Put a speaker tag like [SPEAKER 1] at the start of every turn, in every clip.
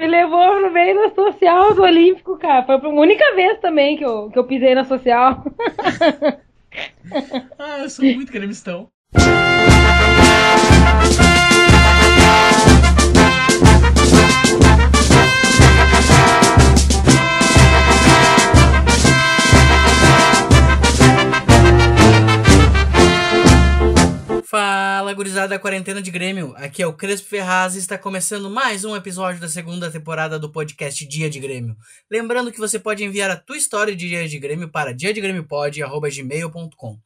[SPEAKER 1] Me levou pro meio da social do Olímpico, cara. Foi a única vez também que eu, que eu pisei na social.
[SPEAKER 2] ah, eu sou muito gremistão. Fala, gurizada da quarentena de Grêmio. Aqui é o Crespo Ferraz e está começando mais um episódio da segunda temporada do podcast Dia de Grêmio. Lembrando que você pode enviar a tua história de Dia de Grêmio para diadegrêmiopod@gmail.com.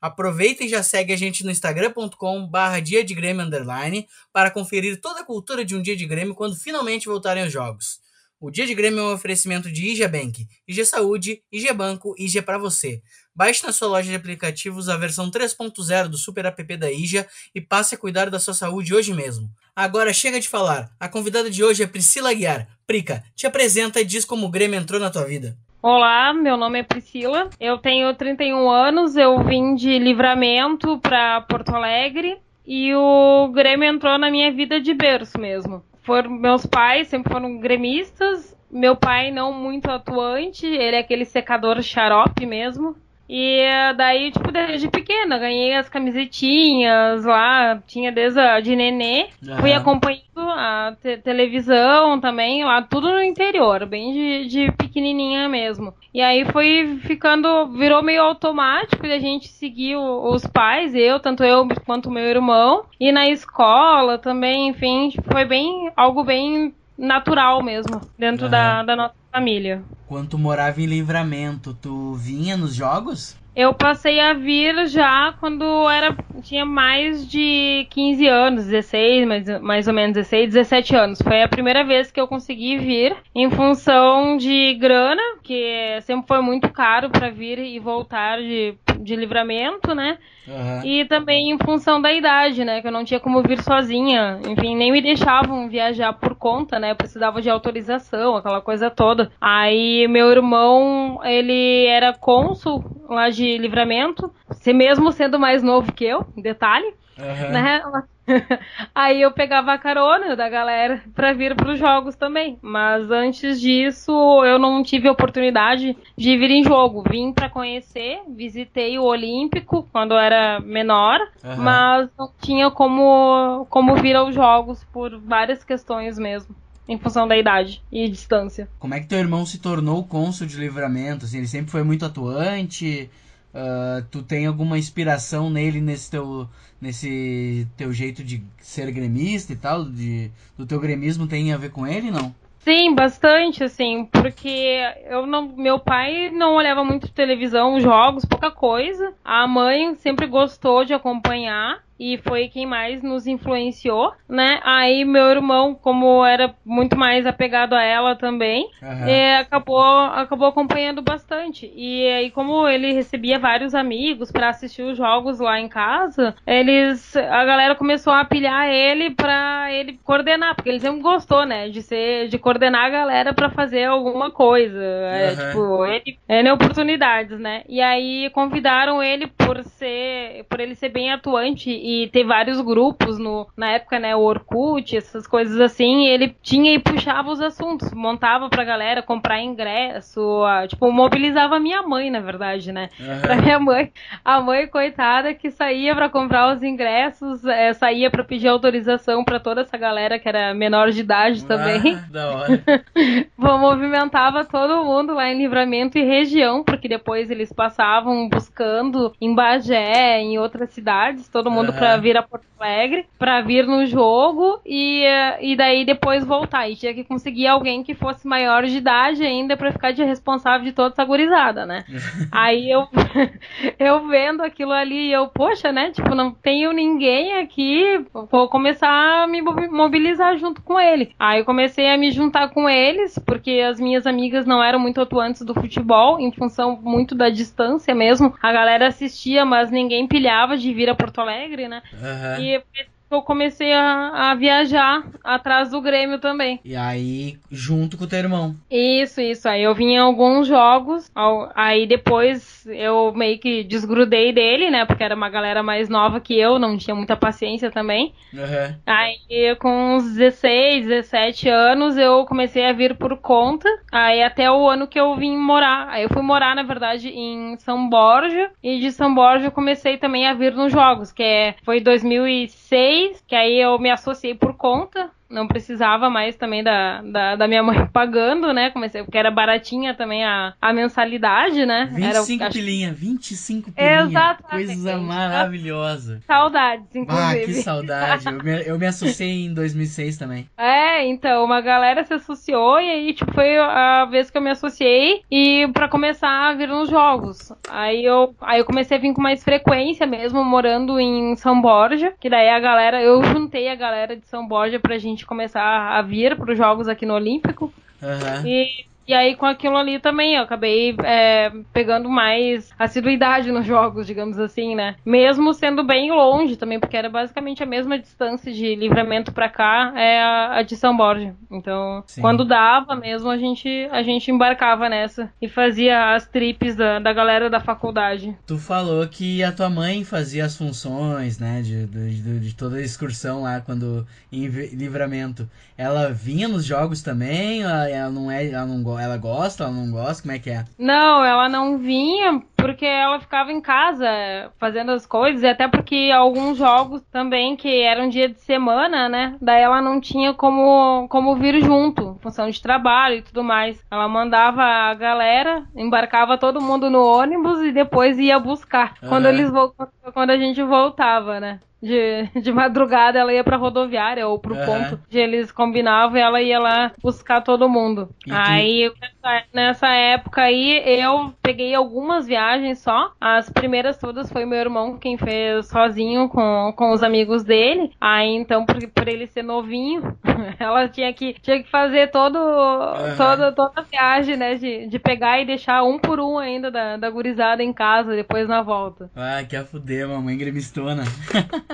[SPEAKER 2] Aproveita e já segue a gente no instagram.com barra dia de Grêmio underline para conferir toda a cultura de um dia de Grêmio quando finalmente voltarem os jogos. O Dia de Grêmio é um oferecimento de IG Bank, IG Saúde, IG Banco, IG para você. Baixe na sua loja de aplicativos a versão 3.0 do Super App da IJA e passe a cuidar da sua saúde hoje mesmo. Agora chega de falar. A convidada de hoje é Priscila Aguiar. Prica, te apresenta e diz como o Grêmio entrou na tua vida.
[SPEAKER 1] Olá, meu nome é Priscila. Eu tenho 31 anos, eu vim de Livramento para Porto Alegre e o Grêmio entrou na minha vida de berço mesmo foram meus pais sempre foram gremistas. Meu pai não muito atuante, ele é aquele secador xarope mesmo. E daí, tipo, desde pequena, ganhei as camisetinhas lá, tinha desde a de nenê. Uhum. Fui acompanhando a te televisão também, lá tudo no interior, bem de, de pequenininha mesmo. E aí foi ficando, virou meio automático e a gente seguiu os pais, eu, tanto eu quanto meu irmão. E na escola também, enfim, foi bem, algo bem natural mesmo, dentro uhum. da, da nossa família.
[SPEAKER 2] Quando tu morava em Livramento, tu vinha nos jogos?
[SPEAKER 1] Eu passei a vir já quando era tinha mais de 15 anos, 16, mais, mais ou menos 16, 17 anos. Foi a primeira vez que eu consegui vir em função de grana, que sempre foi muito caro para vir e voltar de, de livramento, né? Uhum. E também em função da idade, né? Que eu não tinha como vir sozinha. Enfim, nem me deixavam viajar por conta, né? Eu precisava de autorização, aquela coisa toda. Aí meu irmão, ele era cônsul lá de livramento, mesmo sendo mais novo que eu, detalhe. Uhum. Né? Aí eu pegava a carona da galera para vir para os jogos também. Mas antes disso, eu não tive oportunidade de vir em jogo. Vim para conhecer, visitei o Olímpico quando eu era menor, uhum. mas não tinha como, como vir aos jogos por várias questões mesmo. Em função da idade e distância.
[SPEAKER 2] Como é que teu irmão se tornou cônsul de livramento? Assim, ele sempre foi muito atuante? Uh, tu tem alguma inspiração nele nesse teu, nesse teu jeito de ser gremista e tal? De, do teu gremismo tem a ver com ele, não?
[SPEAKER 1] Sim, bastante, assim, porque eu não, meu pai não olhava muito televisão, jogos, pouca coisa. A mãe sempre gostou de acompanhar e foi quem mais nos influenciou, né? Aí meu irmão, como era muito mais apegado a ela também, uhum. acabou acabou acompanhando bastante. E aí como ele recebia vários amigos para assistir os jogos lá em casa, eles a galera começou a pilhar ele para ele coordenar, porque ele sempre gostou, né, de ser de coordenar a galera para fazer alguma coisa, uhum. é, tipo, ele é oportunidades, né? E aí convidaram ele por ser por ele ser bem atuante e ter vários grupos no, na época, né, o Orkut, essas coisas assim, ele tinha e puxava os assuntos, montava pra galera comprar ingresso, a, tipo, mobilizava a minha mãe, na verdade, né? Uhum. Pra minha mãe, a mãe coitada que saía para comprar os ingressos, é, saía para pedir autorização para toda essa galera que era menor de idade também.
[SPEAKER 2] Ah, da hora.
[SPEAKER 1] movimentava todo mundo lá em Livramento e região, porque depois eles passavam buscando em Bagé, em outras cidades, todo mundo uhum. Pra vir a Porto Alegre, pra vir no jogo e, e daí depois voltar. E tinha que conseguir alguém que fosse maior de idade ainda pra ficar de responsável de toda essa gurizada, né? Aí eu, eu vendo aquilo ali, eu, poxa, né? Tipo, não tenho ninguém aqui, vou começar a me mobilizar junto com ele. Aí eu comecei a me juntar com eles, porque as minhas amigas não eram muito atuantes do futebol, em função muito da distância mesmo. A galera assistia, mas ninguém pilhava de vir a Porto Alegre, né? Uhum. E eu comecei a, a viajar atrás do Grêmio também.
[SPEAKER 2] E aí, junto com o teu irmão.
[SPEAKER 1] Isso, isso. Aí eu vim em alguns jogos, aí depois eu meio que desgrudei dele, né? Porque era uma galera mais nova que eu, não tinha muita paciência também.
[SPEAKER 2] Uhum.
[SPEAKER 1] Aí com uns 16, 17 anos eu comecei a vir por conta. Aí até o ano que eu vim morar. Aí eu fui morar, na verdade, em São Borja. E de São Borja eu comecei também a vir nos jogos, que é, foi 2006, que aí eu me associei por conta não precisava mais também da, da, da, minha mãe pagando, né? Comecei, porque era baratinha também a, a mensalidade, né?
[SPEAKER 2] 25
[SPEAKER 1] era,
[SPEAKER 2] pilinha, 25 pilinha.
[SPEAKER 1] Exatamente.
[SPEAKER 2] Coisa maravilhosa.
[SPEAKER 1] Saudades, inclusive.
[SPEAKER 2] Ah, que saudade. Eu me, eu me associei em 2006 também.
[SPEAKER 1] É, então, uma galera se associou e aí, tipo, foi a vez que eu me associei e para começar a vir nos jogos. Aí eu, aí eu comecei a vir com mais frequência mesmo, morando em São Borja, que daí a galera, eu juntei a galera de São Borja pra gente começar a vir para os jogos aqui no Olímpico.
[SPEAKER 2] Uhum.
[SPEAKER 1] E e aí, com aquilo ali também, eu acabei é, pegando mais assiduidade nos jogos, digamos assim, né? Mesmo sendo bem longe também, porque era basicamente a mesma distância de livramento para cá, é a, a, de São Borja. Então, Sim. quando dava mesmo, a gente, a gente embarcava nessa e fazia as trips da, da galera da faculdade.
[SPEAKER 2] Tu falou que a tua mãe fazia as funções, né, de, de, de toda a excursão lá, quando em livramento. Ela vinha nos jogos também? Ela, ela não é, ela não ela gosta, ela não gosta? Como é que é?
[SPEAKER 1] Não, ela não vinha porque ela ficava em casa fazendo as coisas, e até porque alguns jogos também que eram dia de semana, né? Daí ela não tinha como, como vir junto, função de trabalho e tudo mais. Ela mandava a galera, embarcava todo mundo no ônibus e depois ia buscar uhum. quando eles quando a gente voltava, né? De, de madrugada ela ia pra rodoviária ou pro uhum. ponto que eles combinavam e ela ia lá buscar todo mundo. Aí, nessa época aí, eu peguei algumas viagens só. As primeiras todas foi meu irmão quem fez sozinho com, com os amigos dele. Aí, então, por, por ele ser novinho, ela tinha que, tinha que fazer todo, uhum. toda, toda a viagem, né? De, de pegar e deixar um por um ainda da, da gurizada em casa, depois na volta.
[SPEAKER 2] Ah, que a fuder, mamãe gremistona.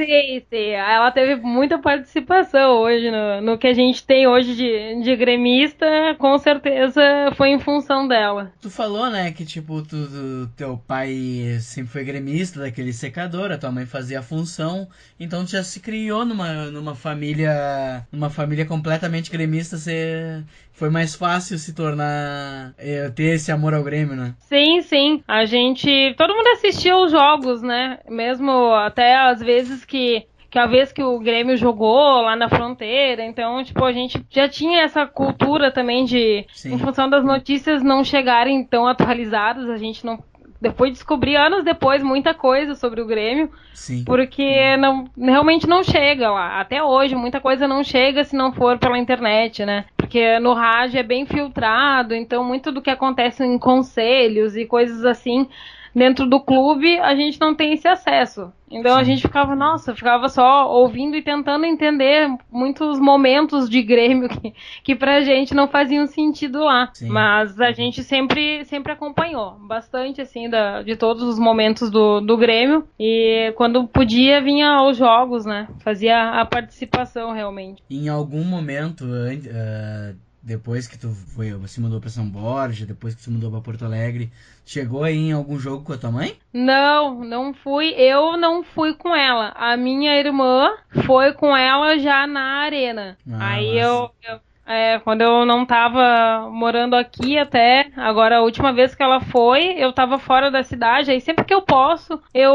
[SPEAKER 1] Sim, sim. Ela teve muita participação hoje no, no que a gente tem hoje de, de gremista, com certeza foi em função dela.
[SPEAKER 2] Tu falou, né, que tipo, tu, tu, teu pai sempre foi gremista daquele secador, a tua mãe fazia a função, então tu já se criou numa, numa família. numa família completamente gremista, você foi mais fácil se tornar. Eh, ter esse amor ao Grêmio, né?
[SPEAKER 1] Sim, sim. A gente. Todo mundo assistia os jogos, né? Mesmo até às vezes que que a vez que o Grêmio jogou lá na fronteira, então, tipo, a gente já tinha essa cultura também de, Sim. em função das notícias não chegarem tão atualizadas, a gente não depois descobri anos depois muita coisa sobre o Grêmio.
[SPEAKER 2] Sim.
[SPEAKER 1] Porque não, realmente não chega lá. Até hoje, muita coisa não chega se não for pela internet, né? Porque no rádio é bem filtrado, então muito do que acontece em conselhos e coisas assim dentro do clube a gente não tem esse acesso. Então Sim. a gente ficava, nossa, ficava só ouvindo e tentando entender muitos momentos de Grêmio que, que pra gente não faziam sentido lá. Sim. Mas a gente sempre, sempre acompanhou bastante, assim, da, de todos os momentos do, do Grêmio. E quando podia, vinha aos jogos, né? Fazia a participação realmente.
[SPEAKER 2] Em algum momento, uh, depois que tu foi, se mudou para São Borja, depois que tu mudou para Porto Alegre, chegou aí em algum jogo com a tua mãe?
[SPEAKER 1] Não, não fui. Eu não fui com ela. A minha irmã foi com ela já na arena. Ah, aí eu, eu é, quando eu não tava morando aqui até, agora a última vez que ela foi, eu tava fora da cidade, aí sempre que eu posso, eu,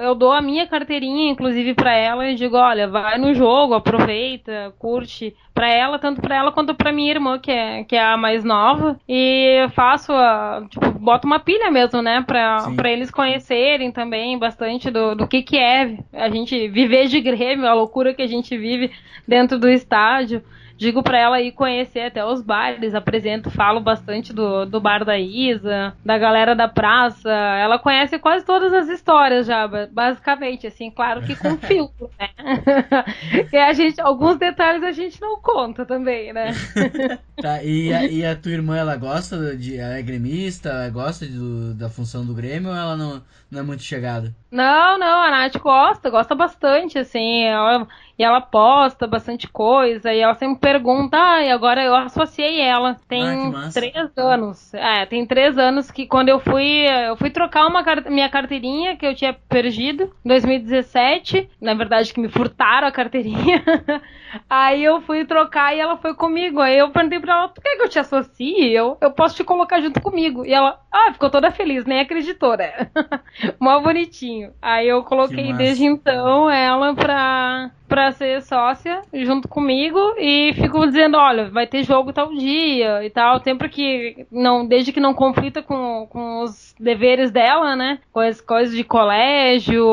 [SPEAKER 1] eu dou a minha carteirinha, inclusive para ela, e digo, olha, vai no jogo, aproveita, curte, para ela, tanto para ela quanto para minha irmã, que é, que é a mais nova, e faço a, tipo, boto uma pilha mesmo, né, pra, pra eles conhecerem também bastante do, do que que é a gente viver de Grêmio, a loucura que a gente vive dentro do estádio digo para ela ir conhecer até os bares, apresento, falo bastante do, do bar da Isa, da galera da praça. Ela conhece quase todas as histórias já, basicamente, assim, claro que com filtro, né? e a gente, alguns detalhes a gente não conta também, né?
[SPEAKER 2] tá, e a, e a tua irmã, ela gosta de. Ela é gremista, ela gosta do, da função do Grêmio ou ela não, não é muito chegada?
[SPEAKER 1] Não, não, a Nath gosta, gosta bastante, assim. Ela, e ela posta bastante coisa, e ela sempre pergunta, ah, e agora eu associei ela. Tem
[SPEAKER 2] Ah,
[SPEAKER 1] três anos. É, tem três anos que quando eu fui. Eu fui trocar uma minha carteirinha que eu tinha perdido em 2017. Na verdade, que me furtaram a carteirinha. Aí eu fui trocar e ela foi comigo. Aí eu perguntei pra ela, tu quer que eu te associe? Eu, eu posso te colocar junto comigo. E ela, ah, ficou toda feliz, nem acreditou, né? Mó bonitinho. Aí eu
[SPEAKER 2] Que
[SPEAKER 1] coloquei desde então ela pra, pra ser sócia junto comigo e fico dizendo, olha, vai ter jogo tal dia e tal, sempre que não, desde que não conflita com, com os deveres dela, né? Coisas, coisas de colégio,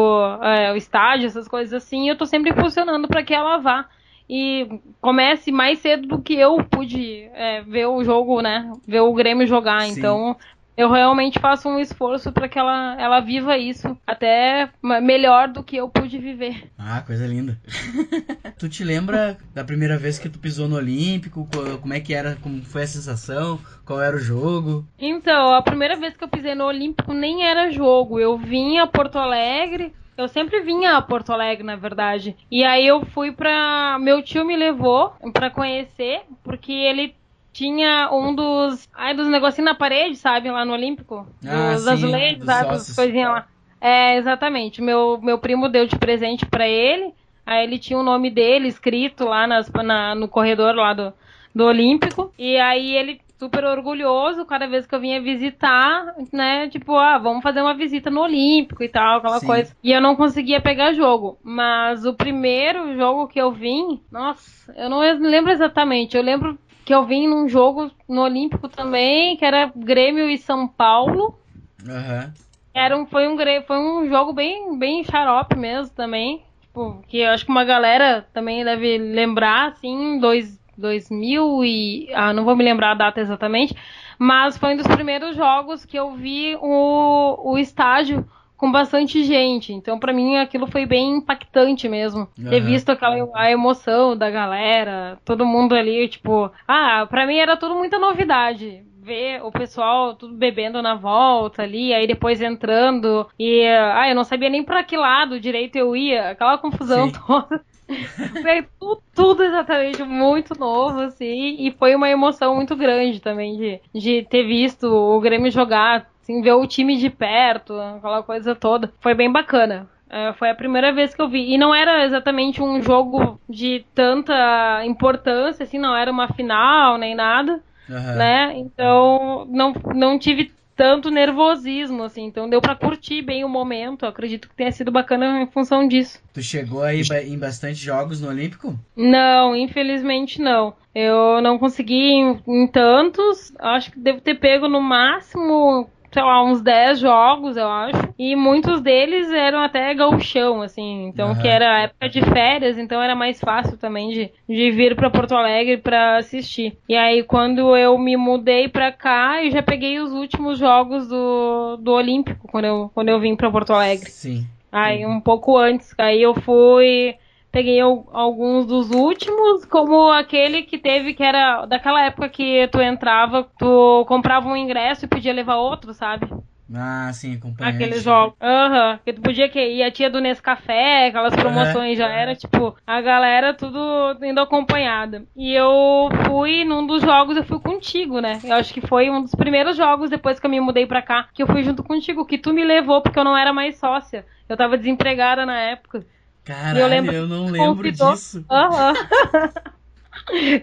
[SPEAKER 1] é, o estágio, essas coisas assim, eu tô sempre funcionando pra que ela vá. E comece mais cedo do que eu pude é, ver o jogo, né? Ver o Grêmio jogar.
[SPEAKER 2] Sim.
[SPEAKER 1] Então, eu realmente faço um esforço para que ela, ela viva isso até melhor do que eu pude viver.
[SPEAKER 2] Ah, coisa linda. tu te lembra da primeira vez que tu pisou no Olímpico? Co- Como é que era? Como foi a sensação? Qual era o jogo?
[SPEAKER 1] Então, a primeira vez que eu pisei no Olímpico nem era jogo. Eu vinha a Porto Alegre. Eu sempre vinha a Porto Alegre, na verdade. E aí eu fui pra. Meu tio me levou pra conhecer, porque ele tinha um dos. Ai, dos negocinhos na parede, sabe? Lá no Olímpico.
[SPEAKER 2] Ah,
[SPEAKER 1] dos
[SPEAKER 2] sim,
[SPEAKER 1] azulejos,
[SPEAKER 2] dos
[SPEAKER 1] sabe? As coisinhas lá. É, exatamente. Meu, meu primo deu de presente pra ele. Aí ele tinha o nome dele escrito lá nas, na- no corredor lá do, do Olímpico. E aí ele, super orgulhoso, cada vez que eu vinha visitar, né? Tipo, ah, vamos fazer uma visita no Olímpico e tal, aquela
[SPEAKER 2] Sim.
[SPEAKER 1] coisa. E eu não conseguia pegar jogo. Mas o primeiro jogo que eu vim, nossa, eu não lembro exatamente. Eu lembro que eu vim num jogo no Olímpico também, que era Grêmio e São Paulo.
[SPEAKER 2] Aham.
[SPEAKER 1] Era um, foi, um, foi um jogo bem, bem xarope mesmo também. Tipo, que eu acho que uma galera também deve lembrar, assim, dois, 2000 e... Ah, não vou me lembrar a data exatamente. Mas foi um dos primeiros jogos que eu vi o, o estádio com bastante gente. Então, pra mim, aquilo foi bem impactante mesmo. Ter
[SPEAKER 2] Aham.
[SPEAKER 1] visto aquela a emoção da galera, todo mundo ali, tipo... Ah, pra mim era tudo muita novidade ver o pessoal tudo bebendo na volta ali, aí depois entrando e ah, eu não sabia nem pra que lado direito eu ia, aquela confusão
[SPEAKER 2] Sim.
[SPEAKER 1] toda. Foi tudo, tudo exatamente muito novo, assim, e foi uma emoção muito grande também de, de ter visto o Grêmio jogar, assim, ver o time de perto, aquela coisa toda. Foi bem bacana. É, foi a primeira vez que eu vi. E não era exatamente um jogo de tanta importância, assim, não era uma final nem nada
[SPEAKER 2] Aham.
[SPEAKER 1] né? Então não, não tive tanto nervosismo, assim. Então deu pra curtir bem o momento. Eu acredito que tenha sido bacana em função disso.
[SPEAKER 2] Tu chegou aí em bastante jogos no Olímpico?
[SPEAKER 1] Não, infelizmente não. Eu não consegui em, em tantos. Acho que devo ter pego no máximo, sei lá, uns 10 jogos, eu acho. E muitos deles eram até gauchão, assim. Então,
[SPEAKER 2] Aham.
[SPEAKER 1] que era época de férias, então era mais fácil também de, de vir pra Porto Alegre pra assistir. E aí, quando eu me mudei pra cá, eu já peguei os últimos jogos do, do Olímpico, quando eu, quando eu vim pra Porto Alegre.
[SPEAKER 2] Sim.
[SPEAKER 1] Aí um pouco antes, aí eu fui, peguei al- alguns dos últimos, como aquele que teve que era daquela época que tu entrava, tu comprava um ingresso e podia levar outro, sabe?
[SPEAKER 2] Ah, sim, acompanhante.
[SPEAKER 1] Aqueles jogos. Aham. Que tu podia que ir a tia do Nescafé, aquelas promoções já era, tipo, a galera tudo indo acompanhada. E eu fui num dos jogos, eu fui contigo, né? Eu acho que foi um dos primeiros jogos depois que eu me mudei pra cá, que eu fui junto contigo, que tu me levou porque eu não era mais sócia. Eu tava desempregada na época.
[SPEAKER 2] Caralho,
[SPEAKER 1] Eu
[SPEAKER 2] eu,
[SPEAKER 1] lembro
[SPEAKER 2] não
[SPEAKER 1] que
[SPEAKER 2] lembro
[SPEAKER 1] convidou-
[SPEAKER 2] disso.
[SPEAKER 1] Aham.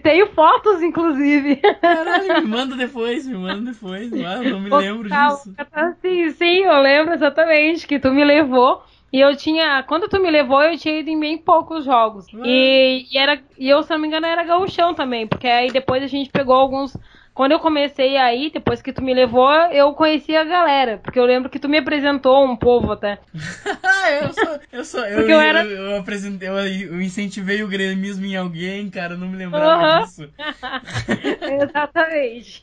[SPEAKER 1] Tenho fotos, inclusive.
[SPEAKER 2] Caralho, me manda depois, me manda depois. Ah, eu não me lembro
[SPEAKER 1] Calma,
[SPEAKER 2] disso.
[SPEAKER 1] Sim, sim, eu lembro exatamente que tu me levou. E eu tinha. Quando tu me levou, eu tinha ido em bem poucos jogos. E, e era, e eu, se não me engano, era gauchão também. Porque aí depois a gente pegou alguns. Quando eu comecei aí, depois que tu me levou, eu conheci a galera. Porque eu lembro que tu me apresentou um povo até.
[SPEAKER 2] Eu sou. Eu sou. Eu,
[SPEAKER 1] Porque
[SPEAKER 2] eu,
[SPEAKER 1] eu era-
[SPEAKER 2] eu, apresentei, eu, eu incentivei o gremismo em alguém, cara, eu não me lembrava
[SPEAKER 1] Aham.
[SPEAKER 2] disso.
[SPEAKER 1] Exatamente.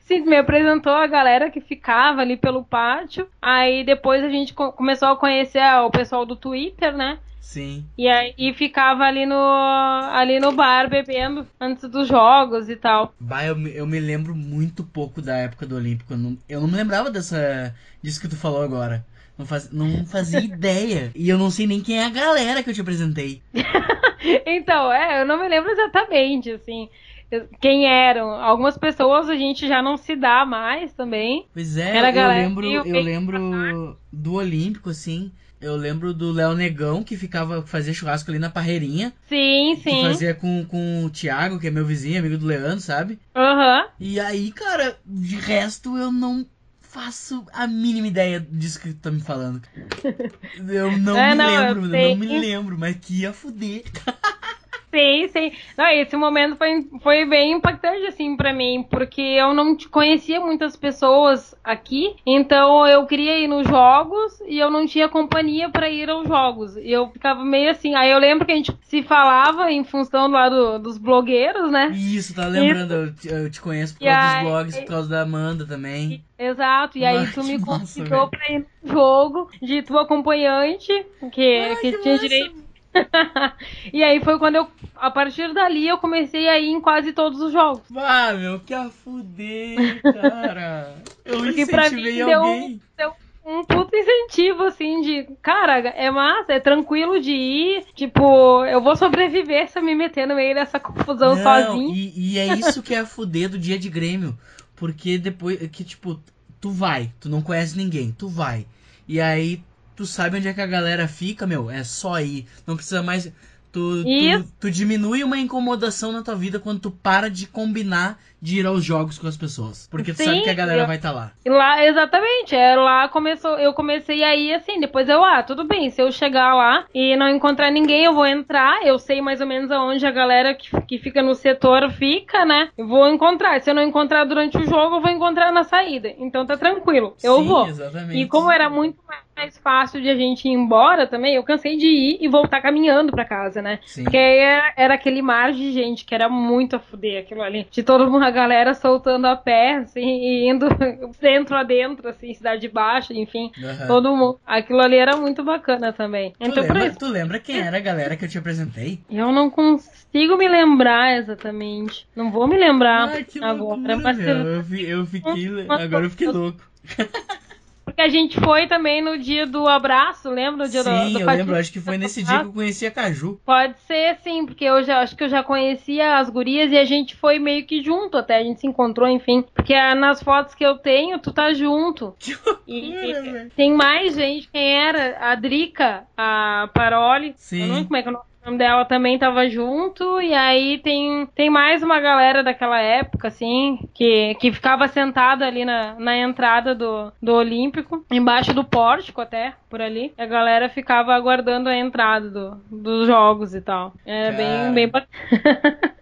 [SPEAKER 1] Sim, me apresentou a galera que ficava ali pelo pátio. Aí depois a gente co- começou a conhecer o pessoal do Twitter, né?
[SPEAKER 2] Sim.
[SPEAKER 1] E aí e ficava ali no, ali no bar bebendo antes dos jogos e tal.
[SPEAKER 2] Bah, eu, me- eu me lembro muito pouco da época do Olímpico. Eu não, eu não me lembrava dessa, disso que tu falou agora. Não, faz, não fazia ideia. E eu não sei nem quem é a galera que eu te apresentei.
[SPEAKER 1] então, é, eu não me lembro exatamente, assim quem eram. Algumas pessoas a gente já não se dá mais também.
[SPEAKER 2] Pois é, Era eu lembro, eu lembro do Olímpico, assim. Eu lembro do Léo Negão, que ficava fazia churrasco ali na Parreirinha.
[SPEAKER 1] Sim, sim.
[SPEAKER 2] Que fazia com, com o Thiago, que é meu vizinho, amigo do Leandro, sabe?
[SPEAKER 1] Aham. Uhum.
[SPEAKER 2] E aí, cara, de resto eu não faço a mínima ideia disso que tu tá me falando. Eu não é, me não, lembro, eu, não me lembro, mas que ia fuder.
[SPEAKER 1] Sim, sim. Não, esse momento foi, foi bem impactante, assim, para mim, porque eu não conhecia muitas pessoas aqui, então eu queria ir nos jogos e eu não tinha companhia para ir aos jogos. E eu ficava meio assim. Aí eu lembro que a gente se falava em função lá do, dos blogueiros, né?
[SPEAKER 2] Isso, tá lembrando? Isso. Eu, te conheço por causa dos blogs, por causa da Amanda também.
[SPEAKER 1] Exato, e aí tu me convidou pra ir no jogo de tua acompanhante, que, Ai, que, que tinha massa. direito e aí foi quando eu. A partir dali eu comecei a ir em quase todos os jogos.
[SPEAKER 2] Ah, meu, que a fuder, cara. Eu Porque incentivei
[SPEAKER 1] pra mim
[SPEAKER 2] alguém.
[SPEAKER 1] Deu, deu um puto incentivo, assim, de. Cara, é massa, é tranquilo de ir. Tipo, eu vou sobreviver se eu me meter no meio dessa confusão
[SPEAKER 2] Não,
[SPEAKER 1] sozinho.
[SPEAKER 2] E, e é isso que é a fuder do dia de Grêmio. Porque depois. Que, tipo, tu vai, tu não conhece ninguém, tu vai. E aí tu sabe onde é que a galera fica, meu, é só ir. Não precisa mais. Tu, tu, tu, diminui uma incomodação na tua vida quando tu para de combinar de ir aos jogos com as pessoas. Porque tu Sim, sabe que a galera eu, vai estar tá lá.
[SPEAKER 1] Lá, exatamente. É, lá começou, eu comecei aí assim, depois eu, ah, tudo bem, se eu chegar lá e não encontrar ninguém, eu vou entrar, eu sei mais ou menos aonde a galera que, que fica no setor fica, né? Eu vou encontrar. Se eu não encontrar durante o jogo, eu vou encontrar na saída. Então tá tranquilo. Eu
[SPEAKER 2] Sim,
[SPEAKER 1] vou.
[SPEAKER 2] Exatamente.
[SPEAKER 1] E como era muito mais fácil de a gente ir embora também, eu cansei de ir e voltar caminhando pra casa, né? Sim. Porque era, era aquele mar de gente que era muito a fuder aquilo ali. De todo mundo galera soltando a pé, assim, e indo centro adentro, assim, cidade baixa, enfim. Uhum. Todo mundo. Aquilo ali era muito bacana também.
[SPEAKER 2] Tu, então, lembra, tu lembra quem era a galera que eu te apresentei?
[SPEAKER 1] Eu não consigo me lembrar exatamente. Não vou me lembrar agora. Loucura,
[SPEAKER 2] mas eu, eu fiquei. Agora eu fiquei louco.
[SPEAKER 1] Porque a gente foi também no dia do abraço, lembra? No dia
[SPEAKER 2] sim,
[SPEAKER 1] do,
[SPEAKER 2] do eu lembro. Acho que foi nesse dia que eu conheci a Caju.
[SPEAKER 1] Pode ser, sim, porque eu já acho que eu já conhecia as gurias e a gente foi meio que junto até. A gente se encontrou, enfim. Porque nas fotos que eu tenho, tu tá junto.
[SPEAKER 2] Que loucura, e,
[SPEAKER 1] tem mais gente. Quem era? A Drica, a Paroli.
[SPEAKER 2] Sim.
[SPEAKER 1] Eu não como é que é o nome nome dela também tava junto, e aí tem, tem mais uma galera daquela época, assim, que, que ficava sentada ali na, na entrada do, do Olímpico, embaixo do pórtico até, por ali. A galera ficava aguardando a entrada do, dos jogos e tal. Cara. bem, bem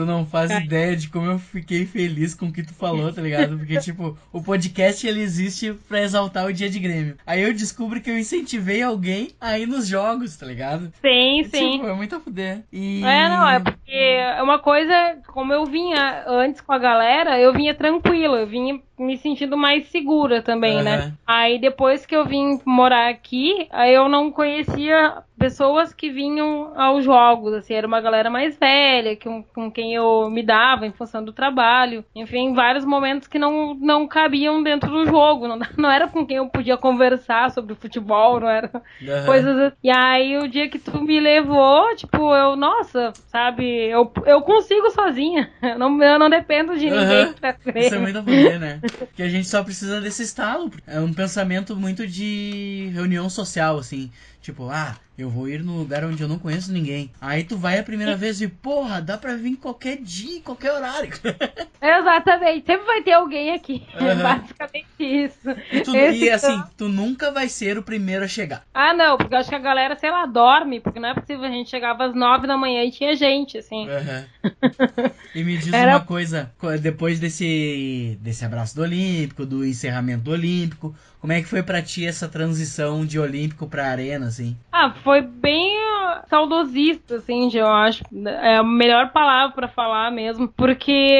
[SPEAKER 2] Tu não faz ideia de como eu fiquei feliz com o que tu falou, tá ligado? Porque, tipo, o podcast ele existe pra exaltar o dia de Grêmio. Aí eu descubro que eu incentivei alguém a ir nos jogos, tá ligado?
[SPEAKER 1] Sim, sim.
[SPEAKER 2] Tipo, é muito a fuder. E...
[SPEAKER 1] É, não, é porque é uma coisa, como eu vinha antes com a galera, eu vinha tranquila, eu vinha me sentindo mais segura também, uhum. né? Aí depois que eu vim morar aqui, aí eu não conhecia pessoas que vinham aos jogos, assim, era uma galera mais velha, que, com quem eu me dava em função do trabalho, enfim, vários momentos que não, não cabiam dentro do jogo, não, não era com quem eu podia conversar sobre futebol, não era uhum. coisas assim. E aí o dia que tu me levou, tipo, eu, nossa, sabe, eu, eu consigo sozinha, eu não, eu não dependo de ninguém uhum. pra
[SPEAKER 2] crer. Isso é muito bom, né? que a gente só precisa desse estalo. É um pensamento muito de reunião social, assim. Tipo, ah, eu vou ir no lugar onde eu não conheço ninguém. Aí tu vai a primeira vez e, porra, dá pra vir qualquer dia, qualquer horário.
[SPEAKER 1] Exatamente, sempre vai ter alguém aqui. Uhum. É basicamente isso.
[SPEAKER 2] E, tu, e assim, tu nunca vai ser o primeiro a chegar.
[SPEAKER 1] Ah, não, porque eu acho que a galera, sei lá, dorme, porque não é possível a gente chegava às nove da manhã e tinha gente, assim.
[SPEAKER 2] Uhum. e me diz Era... uma coisa, depois desse, desse abraço do Olímpico, do encerramento do Olímpico, como é que foi para ti essa transição de Olímpico pra Arena, assim?
[SPEAKER 1] Ah, foi bem uh, saudosista, assim, eu acho. É a melhor palavra para falar mesmo, porque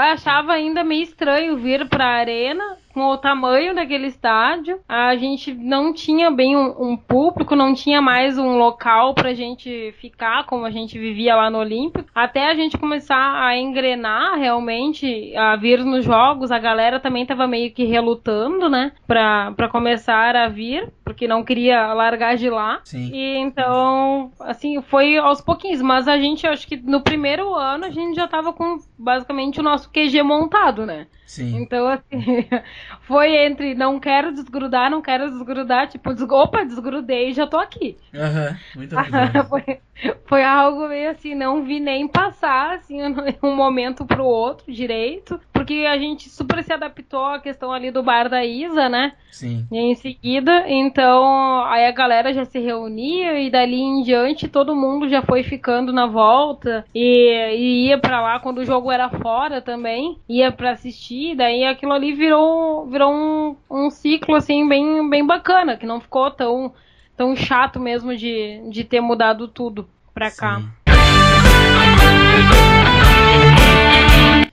[SPEAKER 1] achava ainda meio estranho vir pra Arena com o tamanho daquele estádio. A gente não tinha bem um, um público, não tinha mais um local pra gente ficar como a gente vivia lá no Olímpico. Até a gente começar a engrenar realmente, a vir nos jogos, a galera também tava meio que relutando, né? Pra começar a vir, porque não queria largar de lá.
[SPEAKER 2] Sim.
[SPEAKER 1] E então, assim, foi aos pouquinhos. Mas a gente, acho que no primeiro ano, a gente já tava com basicamente o nosso QG montado, né?
[SPEAKER 2] Sim.
[SPEAKER 1] Então, assim, foi entre não quero desgrudar, não quero desgrudar, tipo, des opa, desgrudei e já tô aqui.
[SPEAKER 2] Aham, muito bom.
[SPEAKER 1] foi, foi algo meio assim, não vi nem passar, assim, um momento pro outro direito, porque a gente super se adaptou à questão ali do bar da Isa, né?
[SPEAKER 2] Sim.
[SPEAKER 1] E em seguida, então, aí a galera já se reunia e dali em diante todo mundo já foi ficando na volta e, e ia para lá quando o jogo era fora também, ia para assistir, daí aquilo ali virou, virou um, um ciclo assim bem, bem bacana, que não ficou tão, tão chato mesmo de, de ter mudado tudo pra cá.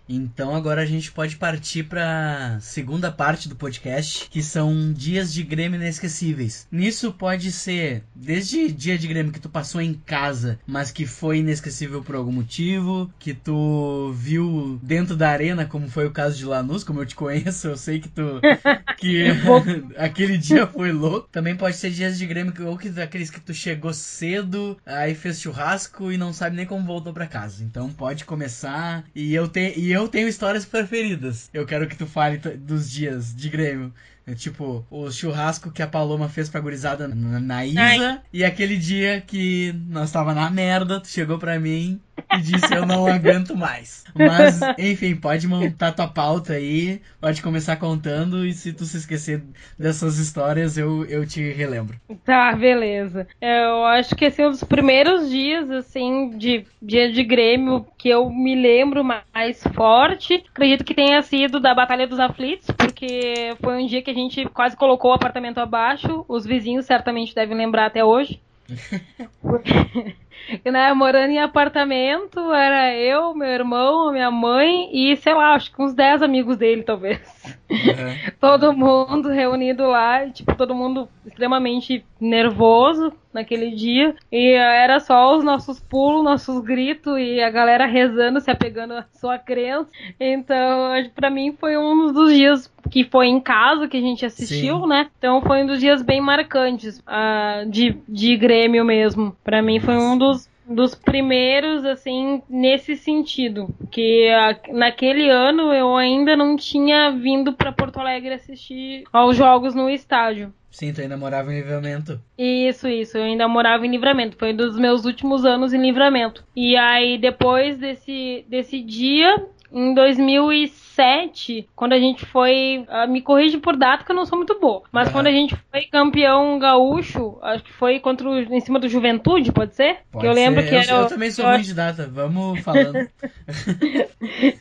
[SPEAKER 2] Então agora a gente pode partir para segunda parte do podcast, que são dias de Grêmio inesquecíveis. Nisso pode ser desde dia de Grêmio que tu passou em casa, mas que foi inesquecível por algum motivo, que tu viu dentro da arena, como foi o caso de Lanús, como eu te conheço, eu sei que tu que aquele dia foi louco. Também pode ser dias de Grêmio ou que aqueles que tu chegou cedo, aí fez churrasco e não sabe nem como voltou para casa. Então pode começar e eu tenho eu tenho histórias preferidas. Eu quero que tu fale dos dias de Grêmio. É, tipo, o churrasco que a Paloma fez pra gurizada na, na Isa. Ai. E aquele dia que nós tava na merda, tu chegou pra mim e disse eu não aguento mais. Mas, enfim, pode montar tua pauta aí, pode começar contando e se tu se esquecer dessas histórias, eu, eu te relembro.
[SPEAKER 1] Tá, beleza. Eu acho que esse é um dos primeiros dias, assim, de dia de Grêmio que eu me lembro mais forte. Acredito que tenha sido da Batalha dos Aflitos, porque foi um dia que a gente quase colocou o apartamento abaixo. Os vizinhos certamente devem lembrar até hoje. né, morando em apartamento, era eu, meu irmão, minha mãe e, sei lá, acho que uns 10 amigos dele, talvez. Uhum. todo mundo reunido lá, tipo, todo mundo extremamente nervoso naquele dia. E era só os nossos pulos, nossos gritos e a galera rezando, se apegando à sua crença. Então, para mim foi um dos dias que foi em casa que a gente assistiu, Sim. né? Então foi um dos dias bem marcantes uh, de, de Grêmio mesmo. Para mim foi um dos dos primeiros, assim, nesse sentido. Que a, naquele ano eu ainda não tinha vindo para Porto Alegre assistir aos jogos no estádio.
[SPEAKER 2] Sim, tu ainda morava em Livramento.
[SPEAKER 1] Isso, isso. Eu ainda morava em Livramento. Foi um dos meus últimos anos em Livramento. E aí, depois desse, desse dia, em 2007, quando a gente foi. Uh, me corrige por data que eu não sou muito boa. Mas uhum. quando a gente foi campeão gaúcho, acho que foi contra o, em cima do Juventude, pode ser?
[SPEAKER 2] Pode que eu lembro ser. que era. Eu, eu também sou eu... ruim de data, vamos falando.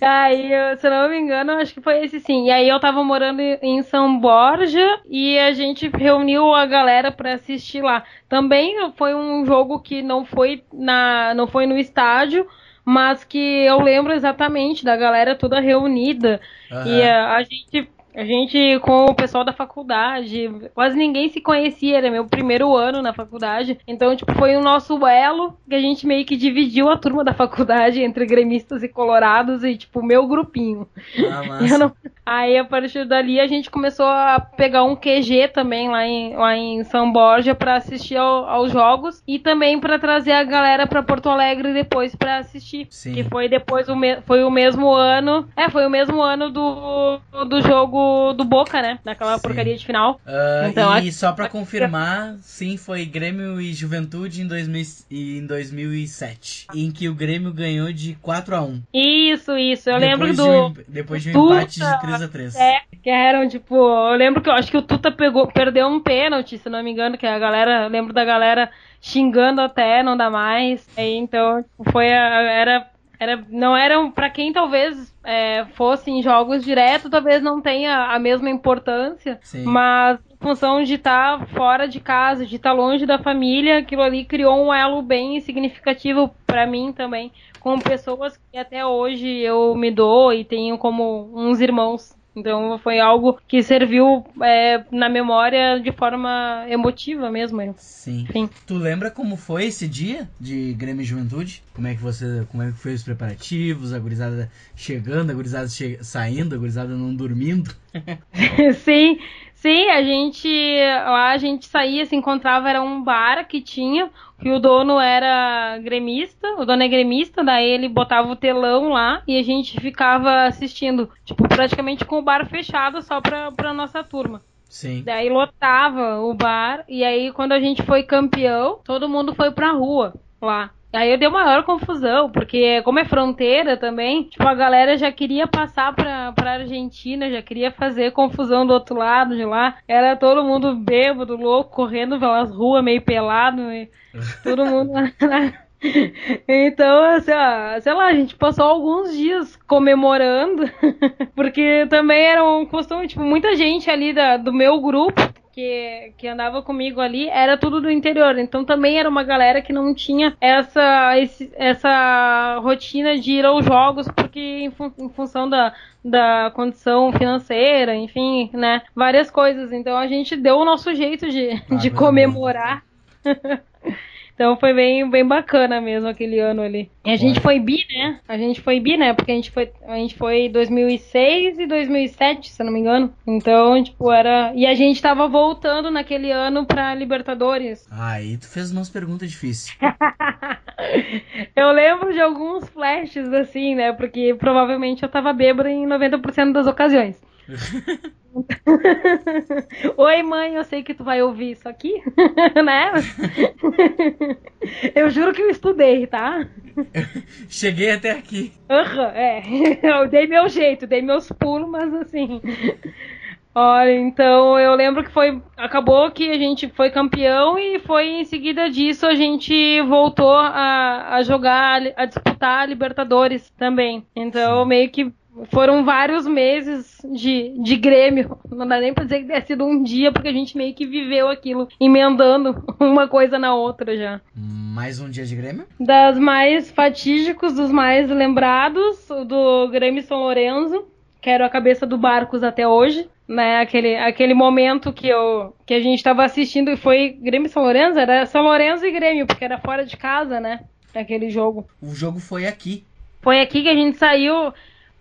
[SPEAKER 1] aí, se eu não me engano, acho que foi esse sim. E aí eu tava morando em São Borja e a gente reuniu a galera para assistir lá. Também foi um jogo que não foi na, não foi no estádio, mas que eu lembro exatamente da galera toda reunida. Uhum. E a, a gente a gente, com o pessoal da faculdade, quase ninguém se conhecia, era meu primeiro ano na faculdade. Então, tipo, foi o nosso elo que a gente meio que dividiu a turma da faculdade entre gremistas e colorados e, tipo, meu grupinho.
[SPEAKER 2] Ah,
[SPEAKER 1] não... Aí, a partir dali, a gente começou a pegar um QG também lá em, lá em São Borja para assistir ao, aos jogos e também para trazer a galera para Porto Alegre depois para assistir.
[SPEAKER 2] Sim.
[SPEAKER 1] Que foi depois, o me... foi o mesmo ano. É, foi o mesmo ano do, do jogo do, Boca, né? Naquela sim. porcaria de final.
[SPEAKER 2] Uh, então, e só pra confirmar, sim, foi Grêmio e Juventude em, 2000, em 2007. Em que o Grêmio ganhou de 4 a 1
[SPEAKER 1] Isso, isso. Eu depois lembro
[SPEAKER 2] do.
[SPEAKER 1] Um,
[SPEAKER 2] depois de um Tuta, empate de 3 a 3
[SPEAKER 1] É, que eram, tipo. Eu lembro que eu acho que o Tuta pegou, perdeu um pênalti, se não me engano, que a galera. Lembro da galera xingando até, não dá mais. Aí, então, foi a, era era, não eram para quem talvez é, fossem jogos direto, talvez não tenha a mesma importância,
[SPEAKER 2] Sim.
[SPEAKER 1] mas em função de estar tá fora de casa, de estar tá longe da família, aquilo ali criou um elo bem significativo para mim também, com pessoas que até hoje eu me dou e tenho como uns irmãos Então foi algo que serviu é, na memória de forma emotiva mesmo.
[SPEAKER 2] Sim. Sim. Tu lembra como foi esse dia de Grêmio e Juventude? Como é que você, como é que foi os preparativos, a gurizada chegando, a gurizada che saindo, a gurizada não dormindo?
[SPEAKER 1] Sim, Sim, a gente lá a gente saía, se encontrava, era um bar que tinha, que o dono era gremista, o dono é gremista, daí ele botava o telão lá e a gente ficava assistindo, tipo, praticamente com o bar fechado só pra, pra nossa turma.
[SPEAKER 2] Sim.
[SPEAKER 1] Daí lotava o bar e aí quando a gente foi campeão, todo mundo foi pra rua lá. Aí deu maior confusão, porque como é fronteira também, tipo, a galera já queria passar pra, pra Argentina, já queria fazer confusão do outro lado de lá. Era todo mundo bêbado, louco, correndo pelas ruas, meio pelado, e todo mundo. Então, assim, ó, sei lá, a gente passou alguns dias comemorando, porque também era um costume, tipo, muita gente ali da, do meu grupo que, que andava comigo ali era tudo do interior. Então também era uma galera que não tinha essa, esse, essa rotina de ir aos jogos, porque em, fun em função da, da condição financeira, enfim, né? Várias coisas. Então a gente deu o nosso jeito de, ah, de comemorar. Então foi bem, bem bacana mesmo aquele ano ali. E a gente foi bi, né? A gente foi bi, né? Porque a gente foi, a gente foi 2006 e 2007, se eu não me engano. Então, tipo, era. E a gente tava voltando naquele ano pra Libertadores.
[SPEAKER 2] Aí tu fez umas perguntas difíceis.
[SPEAKER 1] eu lembro de alguns flashes assim, né? Porque provavelmente eu tava bêbada em 90% das ocasiões. Oi, mãe, eu sei que tu vai ouvir isso aqui, né? eu juro que eu estudei, tá?
[SPEAKER 2] Cheguei até aqui.
[SPEAKER 1] Uhum, é. Eu dei meu jeito, dei meus pulos, mas assim. Olha, então eu lembro que foi. Acabou que a gente foi campeão e foi em seguida disso a gente voltou a, a jogar, a disputar a Libertadores também. Então meio que foram vários meses de, de Grêmio. Não dá nem pra dizer que tenha sido um dia, porque a gente meio que viveu aquilo, emendando uma coisa na outra já.
[SPEAKER 2] Mais um dia de Grêmio?
[SPEAKER 1] Das mais fatídicos, dos mais lembrados, o do Grêmio São Lourenço, que era a cabeça do Barcos até hoje. Né, aquele, aquele momento que, eu, que a gente estava assistindo e foi Grêmio São Lourenço, era São Lourenço e Grêmio, porque era fora de casa, né? Aquele jogo.
[SPEAKER 2] O jogo foi aqui.
[SPEAKER 1] Foi aqui que a gente saiu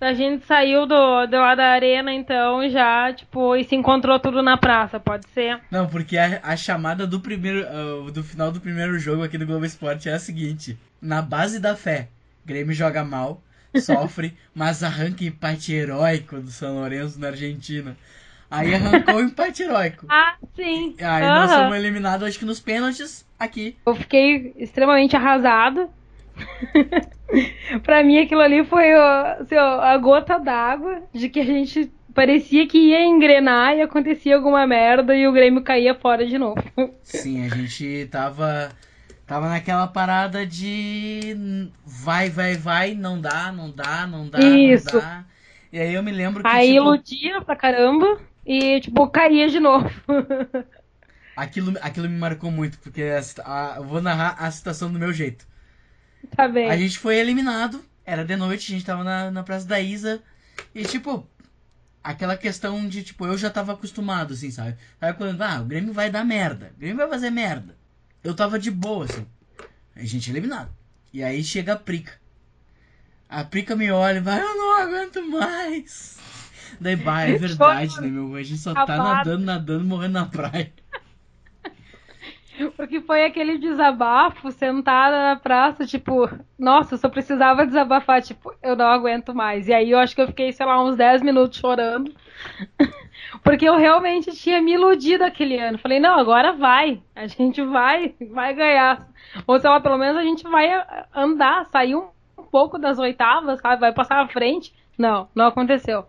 [SPEAKER 1] a gente saiu do, do lado da arena, então, já, tipo, e se encontrou tudo na praça, pode ser?
[SPEAKER 2] Não, porque a, a chamada do primeiro. Uh, do final do primeiro jogo aqui do Globo Esporte é a seguinte: na base da fé, Grêmio joga mal, sofre, mas arranca empate heróico do São Lourenço na Argentina. Aí arrancou o empate heróico.
[SPEAKER 1] Ah, sim.
[SPEAKER 2] Aí uhum. nós fomos eliminados, acho que nos pênaltis, aqui.
[SPEAKER 1] Eu fiquei extremamente arrasado. pra mim aquilo ali foi assim, a gota d'água de que a gente parecia que ia engrenar e acontecia alguma merda e o Grêmio caía fora de novo.
[SPEAKER 2] Sim, a gente tava tava naquela parada de vai, vai, vai, não dá, não dá, não dá, Isso. não dá. E aí eu me lembro que
[SPEAKER 1] Aí tipo... iludia pra caramba e tipo caía de novo.
[SPEAKER 2] aquilo, aquilo me marcou muito, porque a, a, eu vou narrar a situação do meu jeito.
[SPEAKER 1] Tá bem.
[SPEAKER 2] A gente foi eliminado, era de noite, a gente tava na, na Praça da Isa. E, tipo, aquela questão de, tipo, eu já tava acostumado, assim, sabe? Sabe quando, ah, o Grêmio vai dar merda. O Grêmio vai fazer merda. Eu tava de boa, assim. A gente é eliminado. E aí chega a Prica. A Prica me olha e vai, eu não aguento mais. Daí, bah, é verdade, né, meu? A gente só tá nadando, nadando, morrendo na praia.
[SPEAKER 1] Porque foi aquele desabafo, sentada na praça, tipo, nossa, eu só precisava desabafar, tipo, eu não aguento mais. E aí eu acho que eu fiquei, sei lá, uns 10 minutos chorando. Porque eu realmente tinha me iludido aquele ano. Falei, não, agora vai. A gente vai, vai ganhar. Ou sei lá, pelo menos a gente vai andar, sair um, um pouco das oitavas, sabe? Vai passar à frente. Não, não aconteceu.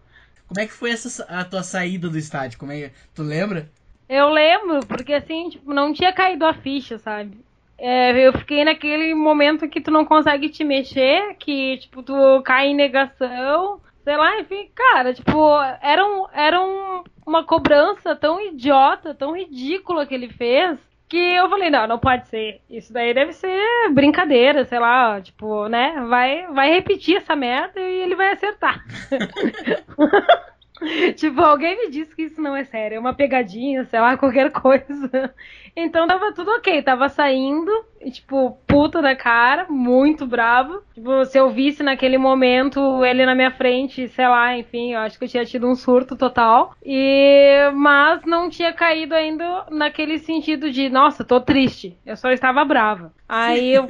[SPEAKER 2] Como é que foi essa, a tua saída do estádio? Como é, tu lembra?
[SPEAKER 1] Eu lembro, porque assim, tipo, não tinha caído a ficha, sabe? É, eu fiquei naquele momento que tu não consegue te mexer, que, tipo, tu cai em negação, sei lá, enfim, cara, tipo, era, um, era um, uma cobrança tão idiota, tão ridícula que ele fez, que eu falei, não, não pode ser. Isso daí deve ser brincadeira, sei lá, tipo, né? Vai, vai repetir essa merda e ele vai acertar. tipo, alguém me disse que isso não é sério, é uma pegadinha, sei lá, qualquer coisa. Então tava tudo ok, tava saindo, e, tipo, puta da cara, muito bravo. Tipo, se eu visse naquele momento ele na minha frente, sei lá, enfim, eu acho que eu tinha tido um surto total. E mas não tinha caído ainda naquele sentido de, nossa, tô triste. Eu só estava brava. Aí eu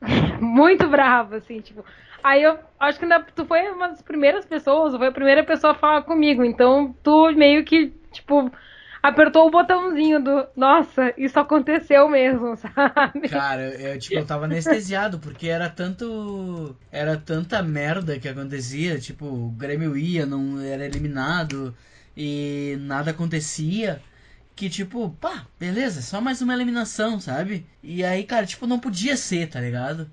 [SPEAKER 1] muito brava, assim, tipo, Aí eu acho que ainda, tu foi uma das primeiras pessoas, foi a primeira pessoa a falar comigo. Então tu meio que, tipo, apertou o botãozinho do. Nossa, isso aconteceu mesmo, sabe?
[SPEAKER 2] Cara, eu, tipo, eu tava anestesiado, porque era tanto. Era tanta merda que acontecia. Tipo, o Grêmio ia, não era eliminado e nada acontecia. Que tipo, pá, beleza, só mais uma eliminação, sabe? E aí, cara, tipo, não podia ser, tá ligado?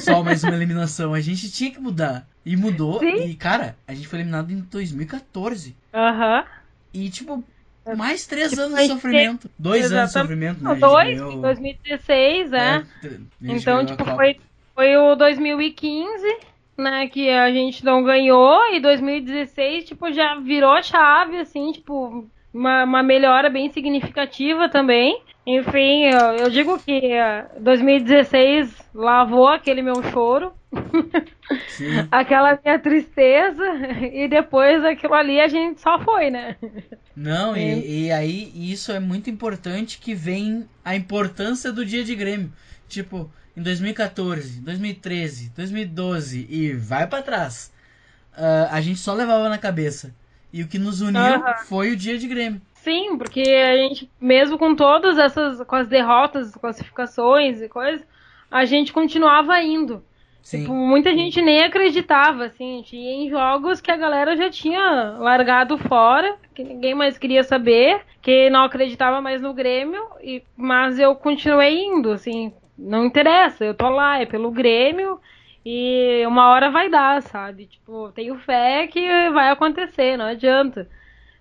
[SPEAKER 2] Só mais uma eliminação. A gente tinha que mudar. E mudou. Sim. E, cara, a gente foi eliminado em 2014.
[SPEAKER 1] Aham. Uhum.
[SPEAKER 2] E, tipo, mais três tipo, anos de sofrimento. Dois Exatamente. anos de sofrimento, né?
[SPEAKER 1] Dois, ganhou... 2016, é. é então, tipo, foi, foi o 2015, né, que a gente não ganhou. E 2016, tipo, já virou a chave, assim, tipo, uma, uma melhora bem significativa também. Enfim, eu, eu digo que 2016 eh, lavou aquele meu choro, aquela minha tristeza, e depois aquilo ali a gente só foi, né?
[SPEAKER 2] Não, e, e aí isso é muito importante que vem a importância do dia de Grêmio. Tipo, em 2014, 2013, 2012 e vai para trás. Uh, a gente só levava na cabeça. E o que nos uniu foi o dia de Grêmio.
[SPEAKER 1] Sim, porque a gente, mesmo com todas essas, com as derrotas, classificações e coisas, a gente continuava indo. Tipo, muita gente nem acreditava, assim, tinha em jogos que a galera já tinha largado fora, que ninguém mais queria saber, que não acreditava mais no Grêmio, e, mas eu continuei indo, assim, não interessa, eu tô lá, é pelo Grêmio, e uma hora vai dar, sabe? Tipo, tenho fé que vai acontecer, não adianta.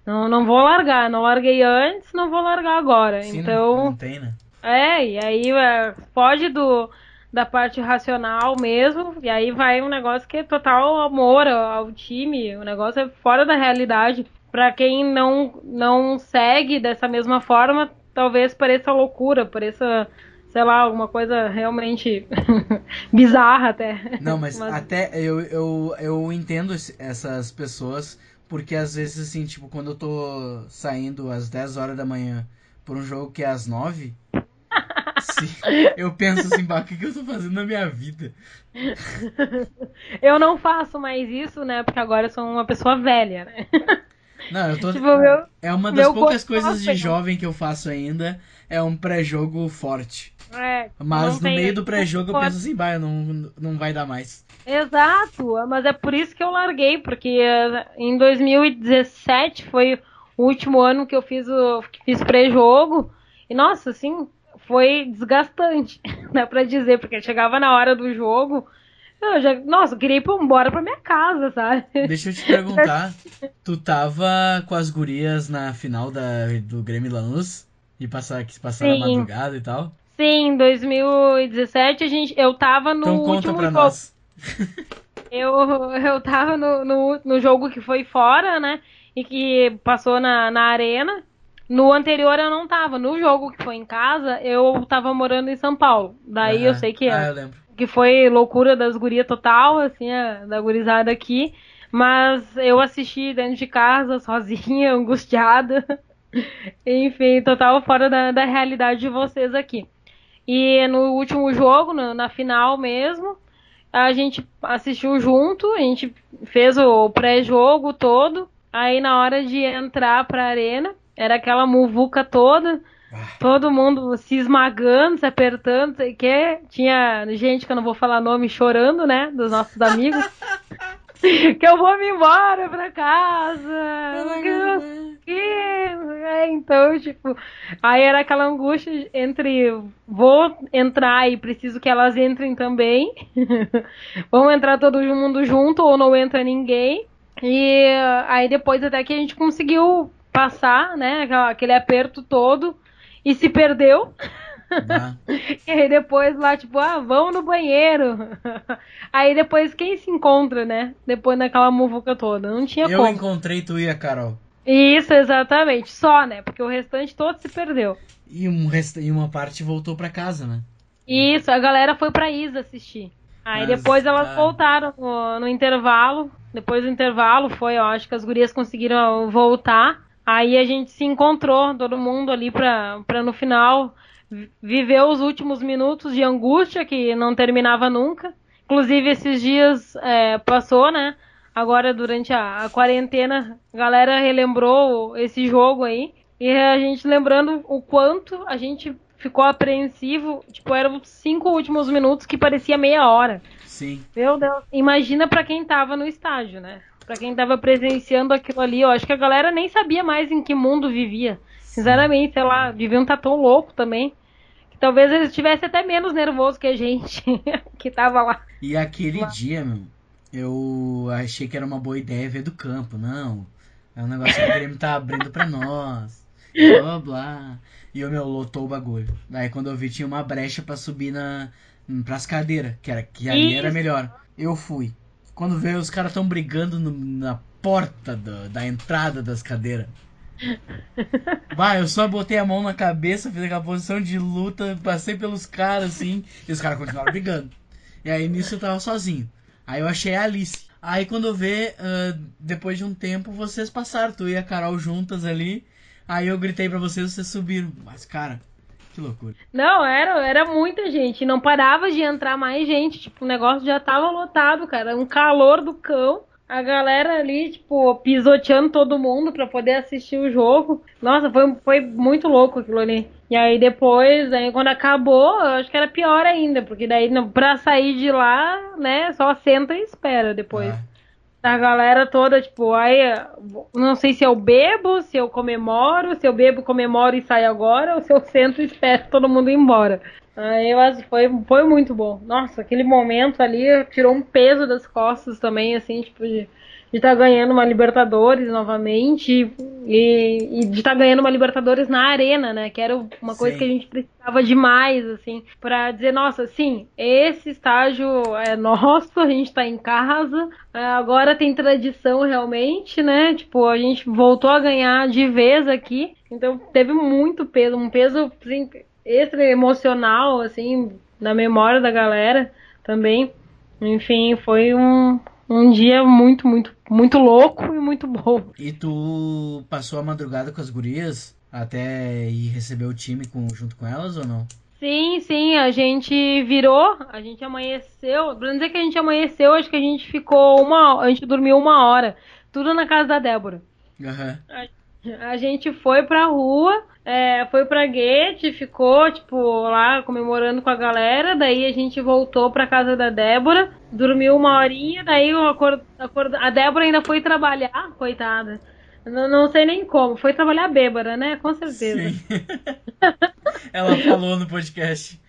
[SPEAKER 1] Não, não vou largar. Não larguei antes, não vou largar agora. Sim, então.
[SPEAKER 2] Não, não tem, né?
[SPEAKER 1] É, e aí é, pode do, da parte racional mesmo. E aí vai um negócio que é total amor ao, time. O negócio é fora da realidade. Pra quem não, não segue dessa mesma forma, talvez pareça loucura, pareça sei lá, alguma coisa realmente bizarra até.
[SPEAKER 2] Não, mas, mas, até eu, eu, eu entendo essas pessoas porque às vezes, assim, tipo, quando eu tô saindo às 10 horas da manhã por um jogo que é às 9, eu penso assim, bah, o que, que eu tô fazendo na minha vida?
[SPEAKER 1] eu não faço mais isso, né? Porque agora eu sou uma pessoa velha, né?
[SPEAKER 2] Não, eu tô. Tipo, meu, é uma das poucas coisas de jovem que eu faço ainda. É um pré-jogo forte.
[SPEAKER 1] É,
[SPEAKER 2] Mas no meio do pré-jogo eu penso assim, bah, não, não vai dar mais.
[SPEAKER 1] Exato, mas é por isso que eu larguei, porque eh, em 2017 foi o último ano que eu fiz o que fiz pré-jogo. E nossa, assim, foi desgastante, dá pra dizer, porque chegava na hora do jogo, eu já, nossa, eu queria ir embora pra minha casa, sabe?
[SPEAKER 2] Deixa eu te perguntar, tu tava com as gurias na final da, do Grêmio Lanús? E passar, que passaram a madrugada e tal?
[SPEAKER 1] Sim, em 2017 a gente, eu tava no então, último jogo. Nós. eu, eu tava no, no, no, jogo que foi fora, né? E que passou na, na arena. No anterior eu não tava. No jogo que foi em casa, eu tava morando em São Paulo. Daí uhum. eu sei que,
[SPEAKER 2] ah, eu
[SPEAKER 1] que foi loucura das gurias total, assim, a, da gurizada aqui. Mas eu assisti dentro de casa, sozinha, angustiada. Enfim, total fora da, da realidade de vocês aqui. E no último jogo, no, na final mesmo, a gente assistiu junto, a gente fez o pré-jogo todo. Aí na hora de entrar pra arena, era aquela muvuca toda, ah. todo mundo se esmagando, se apertando, sei que. Tinha gente que eu não vou falar nome chorando, né? Dos nossos amigos. que eu vou me embora pra casa. Que, é, então, tipo, aí era aquela angústia entre vou entrar e preciso que elas entrem também. Vamos entrar todo mundo junto ou não entra ninguém. E aí depois até que a gente conseguiu passar, né, aquele aperto todo e se perdeu. Tá. e aí depois lá, tipo, ah, vamos no banheiro. aí depois quem se encontra, né? Depois naquela muvuca toda. Não tinha
[SPEAKER 2] Eu
[SPEAKER 1] como.
[SPEAKER 2] Eu encontrei tu e a Carol.
[SPEAKER 1] Isso, exatamente. Só, né? Porque o restante todo se perdeu.
[SPEAKER 2] E, um rest... e uma parte voltou para casa, né?
[SPEAKER 1] Isso, a galera foi pra Isa assistir. Aí Mas, depois elas ah... voltaram no, no, intervalo. Depois do intervalo foi, eu acho que as gurias conseguiram voltar. Aí a gente se encontrou, todo mundo ali pra, pra no final viver os últimos minutos de angústia que não terminava nunca. Inclusive esses dias é, passou, né? Agora durante a, a quarentena, a galera relembrou esse jogo aí. E a gente lembrando o quanto a gente ficou apreensivo. Tipo, eram os cinco últimos minutos que parecia meia hora.
[SPEAKER 2] Sim.
[SPEAKER 1] Meu Deus. Imagina para quem tava no estádio, né? Pra quem tava presenciando aquilo ali, eu acho que a galera nem sabia mais em que mundo vivia. Sinceramente, sei lá, deviam estar tá tão louco também. Que talvez eles estivessem até menos nervoso que a gente que tava lá.
[SPEAKER 2] E aquele lá. dia, meu, eu achei que era uma boa ideia ver do campo. Não, é um negócio que o Grêmio tá abrindo pra nós. Blá blá blá. E o meu lotou o bagulho. Daí quando eu vi tinha uma brecha para subir na pras cadeiras, que era que ali era melhor. Eu fui. Quando veio os caras tão brigando no, na porta do, da entrada das cadeiras. Vai, eu só botei a mão na cabeça, fiz aquela posição de luta, passei pelos caras assim, e os caras continuaram brigando. E aí nisso eu tava sozinho. Aí eu achei a Alice. Aí quando vê, uh, depois de um tempo, vocês passaram, tu e a Carol juntas ali. Aí eu gritei para vocês, vocês subiram. Mas, cara, que loucura.
[SPEAKER 1] Não, era, era muita gente. Não parava de entrar mais gente. Tipo, o negócio já tava lotado, cara. Um calor do cão. A galera ali, tipo, pisoteando todo mundo para poder assistir o jogo. Nossa, foi, foi muito louco aquilo ali. E aí depois, aí quando acabou, eu acho que era pior ainda, porque daí pra sair de lá, né, só senta e espera depois. Ah da galera toda, tipo, aí não sei se eu bebo, se eu comemoro, se eu bebo, comemoro e saio agora, ou se eu sento e espero todo mundo ir embora. Aí eu acho que foi, foi muito bom. Nossa, aquele momento ali tirou um peso das costas também, assim, tipo, de de estar tá ganhando uma Libertadores novamente e, e de estar tá ganhando uma Libertadores na arena, né? Que era uma coisa sim. que a gente precisava demais, assim, para dizer, nossa, sim, esse estágio é nosso, a gente tá em casa, é, agora tem tradição realmente, né? Tipo, a gente voltou a ganhar de vez aqui, então teve muito peso, um peso assim, extra emocional, assim, na memória da galera também. Enfim, foi um, um dia muito, muito, muito louco e muito bom.
[SPEAKER 2] E tu passou a madrugada com as gurias até ir receber o time com, junto com elas ou não?
[SPEAKER 1] Sim, sim, a gente virou, a gente amanheceu. Pra não dizer que a gente amanheceu, acho que a gente ficou uma. A gente dormiu uma hora. Tudo na casa da Débora.
[SPEAKER 2] Uhum.
[SPEAKER 1] A, a gente foi pra rua, é, foi pra Guete, ficou, tipo, lá comemorando com a galera. Daí a gente voltou pra casa da Débora, dormiu uma horinha. Daí eu acord, acord, a Débora ainda foi trabalhar, coitada. Não, não sei nem como, foi trabalhar bêbada, né? Com certeza.
[SPEAKER 2] Ela falou no podcast.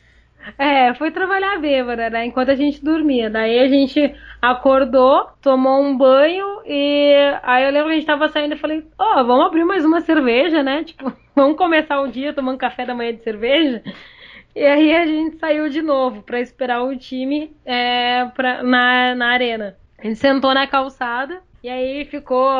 [SPEAKER 1] É, foi trabalhar bêbada, né? Enquanto a gente dormia. Daí a gente acordou, tomou um banho e aí eu lembro que a gente tava saindo e falei, ó, oh, vamos abrir mais uma cerveja, né? Tipo, vamos começar o dia tomando café da manhã de cerveja. E aí a gente saiu de novo para esperar o time é, pra, na, na arena. A gente sentou na calçada e aí ficou,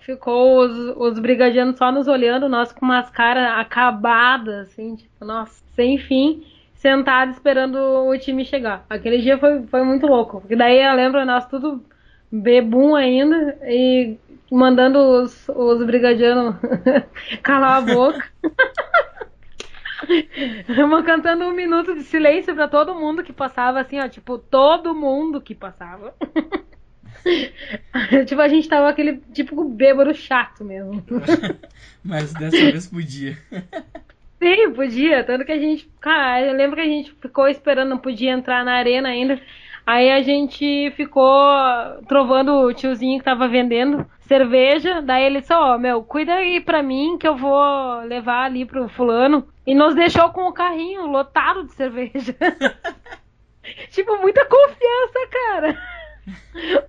[SPEAKER 1] ficou os, os brigadianos só nos olhando, nós com umas caras acabadas, assim, tipo, nossa, sem fim sentado esperando o time chegar. Aquele dia foi, foi muito louco. Porque daí eu lembro nós tudo bebum ainda e mandando os, os brigadianos calar a boca. Uma cantando um minuto de silêncio para todo mundo que passava, assim, ó, tipo, todo mundo que passava. tipo, a gente tava aquele tipo bêbado chato mesmo.
[SPEAKER 2] Mas dessa vez podia.
[SPEAKER 1] Sim, podia. Tanto que a gente. Cara, eu lembro que a gente ficou esperando, não podia entrar na arena ainda. Aí a gente ficou trovando o tiozinho que tava vendendo cerveja. Daí ele disse: Ó, oh, meu, cuida aí pra mim que eu vou levar ali pro fulano. E nos deixou com o carrinho lotado de cerveja. tipo, muita confiança, cara.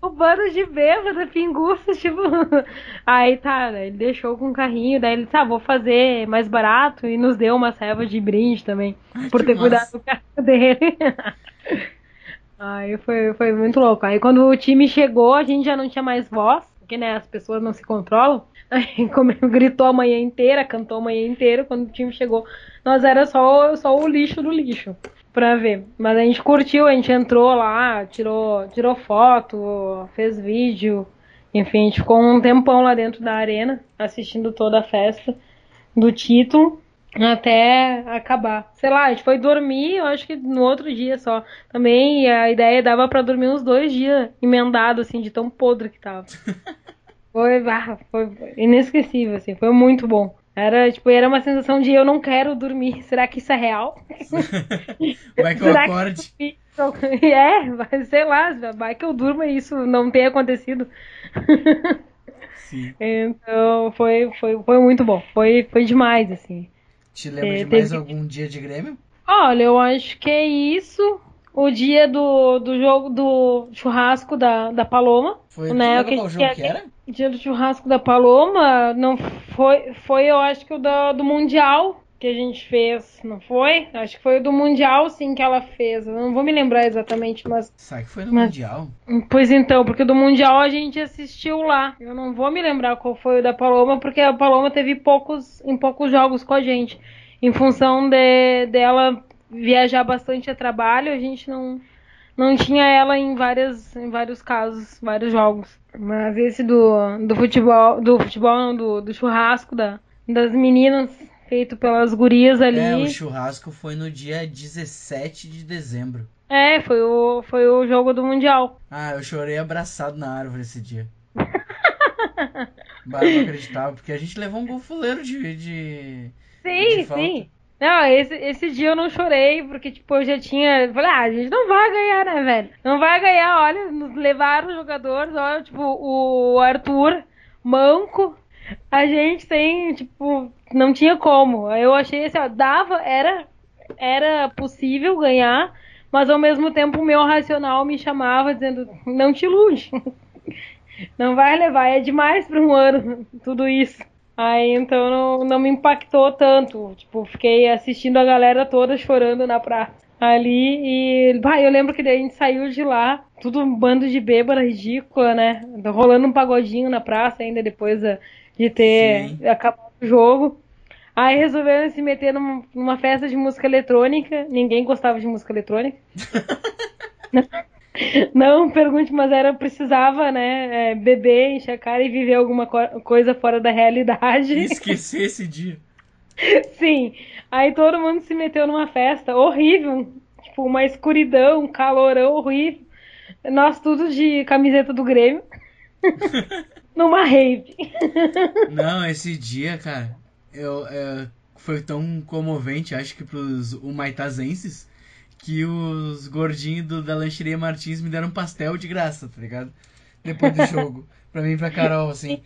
[SPEAKER 1] O bando de bêbado, pinguço, tipo. Aí tá, né, ele deixou com o carrinho, daí ele, tá, vou fazer mais barato e nos deu uma serva de brinde também, Ai, por ter massa. cuidado do carro dele. Aí foi, foi muito louco. Aí quando o time chegou, a gente já não tinha mais voz, porque né, as pessoas não se controlam. Aí como gritou a manhã inteira, cantou a manhã inteira, quando o time chegou, nós era só, só o lixo do lixo pra ver. Mas a gente curtiu, a gente entrou lá, tirou, tirou foto, fez vídeo. Enfim, a gente ficou um tempão lá dentro da arena, assistindo toda a festa do título até acabar. Sei lá, a gente foi dormir, eu acho que no outro dia só. Também a ideia dava para dormir uns dois dias emendado, assim, de tão podre que tava. foi, ah, foi inesquecível, assim, foi muito bom. Era, tipo, era uma sensação de eu não quero dormir. Será que isso é real?
[SPEAKER 2] Vai que eu Será acorde. Que...
[SPEAKER 1] É, vai, sei lá, vai que eu durma e isso não tenha acontecido. Sim. Então, foi, foi, foi muito bom. Foi, foi demais, assim.
[SPEAKER 2] Te lembra é, de mais algum dia de Grêmio?
[SPEAKER 1] Olha, eu acho que é isso. O dia do, do jogo do churrasco da, da Paloma.
[SPEAKER 2] Foi né, que, qual jogo que, que era?
[SPEAKER 1] Dia do churrasco da Paloma, não foi, foi eu acho que o da, do Mundial que a gente fez, não foi? Acho que foi o do Mundial, sim, que ela fez. Eu não vou me lembrar exatamente, mas.
[SPEAKER 2] Sabe que foi no mas... Mundial?
[SPEAKER 1] Pois então, porque do Mundial a gente assistiu lá. Eu não vou me lembrar qual foi o da Paloma, porque a Paloma teve poucos, em poucos jogos com a gente. Em função de dela viajar bastante a trabalho, a gente não, não tinha ela em, várias, em vários casos, vários jogos. Mas esse do, do futebol, do futebol não, do, do churrasco da, das meninas feito pelas gurias ali. É,
[SPEAKER 2] o churrasco foi no dia 17 de dezembro.
[SPEAKER 1] É, foi o, foi o jogo do Mundial.
[SPEAKER 2] Ah, eu chorei abraçado na árvore esse dia. Bah, não acreditava, porque a gente levou um gol fuleiro de. de
[SPEAKER 1] sim,
[SPEAKER 2] de
[SPEAKER 1] sim. Não, esse, esse dia eu não chorei, porque, tipo, eu já tinha. Falei, ah, a gente não vai ganhar, né, velho? Não vai ganhar, olha, nos levaram os jogadores, olha, tipo, o Arthur, manco, a gente tem, tipo, não tinha como. Eu achei assim, ó, dava, era, era possível ganhar, mas ao mesmo tempo o meu racional me chamava dizendo, não te ilude. Não vai levar, é demais para um ano tudo isso. Aí então não, não me impactou tanto. Tipo, fiquei assistindo a galera toda chorando na praça ali e bah, eu lembro que daí a gente saiu de lá, tudo um bando de bêbada ridícula, né? Rolando um pagodinho na praça ainda depois de ter Sim. acabado o jogo. Aí resolveram se meter numa, numa, festa de música eletrônica. Ninguém gostava de música eletrônica. Não pergunte, mas era precisava, né, é, beber, encher a cara e viver alguma co coisa fora da realidade.
[SPEAKER 2] E esquecer esse dia.
[SPEAKER 1] Sim. Aí todo mundo se meteu numa festa horrível, tipo uma escuridão, um calorão horrível. Nós tudo de camiseta do Grêmio. numa rave.
[SPEAKER 2] Não, esse dia, cara, eu, é, foi tão comovente, acho que pros humaitazenses, que os gordinhos da lancheria Martins me deram um pastel de graça, tá ligado? Depois do jogo. pra mim e pra Carol, assim.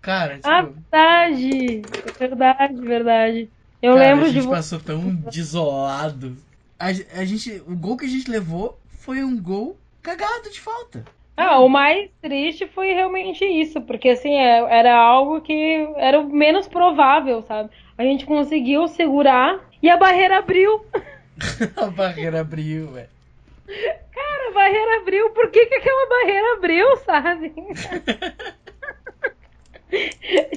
[SPEAKER 2] Cara, tipo...
[SPEAKER 1] Ah, verdade! Verdade, verdade. Eu
[SPEAKER 2] cara,
[SPEAKER 1] lembro
[SPEAKER 2] de... a
[SPEAKER 1] gente
[SPEAKER 2] passou tão desolado. A, a gente... O gol que a gente levou foi um gol cagado de falta.
[SPEAKER 1] Ah, o mais triste foi realmente isso, porque assim, é, era algo que era o menos provável, sabe? A gente conseguiu segurar e a barreira abriu.
[SPEAKER 2] a barreira abriu, velho.
[SPEAKER 1] Cara, a barreira abriu, por que, que aquela barreira abriu, sabe?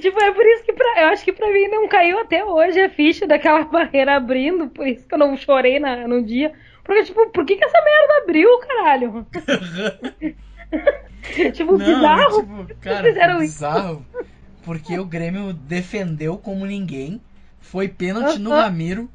[SPEAKER 1] tipo, é por isso que pra, eu acho que pra mim não caiu até hoje a ficha daquela barreira abrindo, por isso que eu não chorei na, no dia. Porque, tipo, por que, que essa merda abriu, caralho? tipo, não, bizarro. Tipo,
[SPEAKER 2] cara, fizeram bizarro. Isso? Porque o Grêmio defendeu como ninguém. Foi pênalti uh -huh. no Ramiro.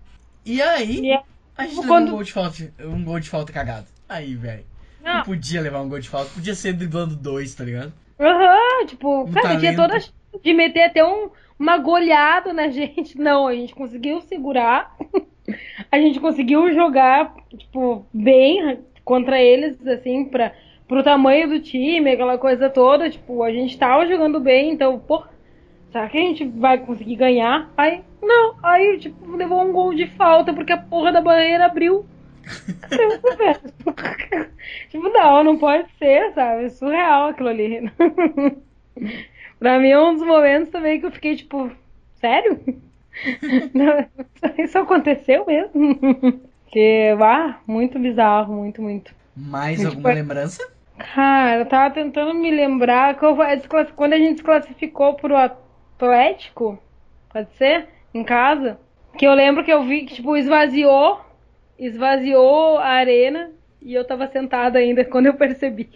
[SPEAKER 2] E aí, yeah. A gente Quando... levou um gol de falta, um gol de falta cagado. Aí, velho. Não. não. podia levar um gol de falta. Podia ser driblando dois, tá ligado?
[SPEAKER 1] Aham, tipo, um cara, tinha toda de meter até um, uma goleada na gente. Não, a gente conseguiu segurar. a gente conseguiu jogar, tipo, bem contra eles, assim, pra pro tamanho do time, aquela coisa toda, tipo, a gente tava jogando bem, então, pô, será que a gente vai conseguir ganhar? Aí, não, aí, tipo, levou um gol de falta porque a porra da barreira abriu. tipo, não, não pode ser, sabe? É surreal aquilo ali. pra mim é um dos momentos também que eu fiquei, tipo, sério? isso aconteceu mesmo? Que, ah, muito bizarro, muito, muito.
[SPEAKER 2] Mais muito alguma lembrança?
[SPEAKER 1] Cara, eu tava tentando me lembrar quando a gente se classificou pro Atlético, pode ser? Em casa. Que eu lembro que eu vi que, tipo, esvaziou, esvaziou a arena e eu tava sentada ainda quando eu percebi.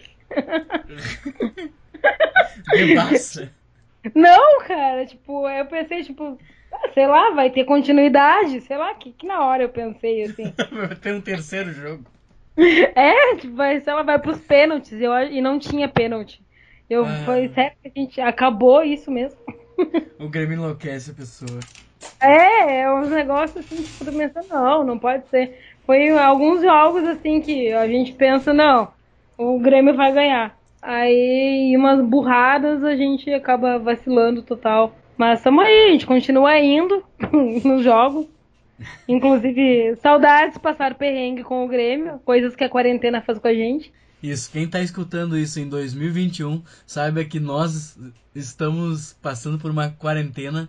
[SPEAKER 1] Não, cara, tipo, eu pensei, tipo, ah, sei lá, vai ter continuidade, sei lá, que, que na hora eu pensei, assim.
[SPEAKER 2] vai ter um terceiro jogo.
[SPEAKER 1] É, tipo, vai, sei lá, vai pros pênaltis, eu, e não tinha pênalti. Eu, ah. foi sério que a gente acabou isso mesmo.
[SPEAKER 2] O Grêmio enlouquece a pessoa.
[SPEAKER 1] É, é uns negócios assim, tipo, tu pensa, não, não pode ser. Foi alguns jogos assim que a gente pensa, não, o Grêmio vai ganhar. Aí, umas burradas, a gente acaba vacilando total. Mas estamos aí, a gente continua indo nos jogos. Inclusive, saudades passar perrengue com o Grêmio, coisas que a quarentena faz com a gente.
[SPEAKER 2] Isso, quem está escutando isso em 2021, saiba que nós estamos passando por uma quarentena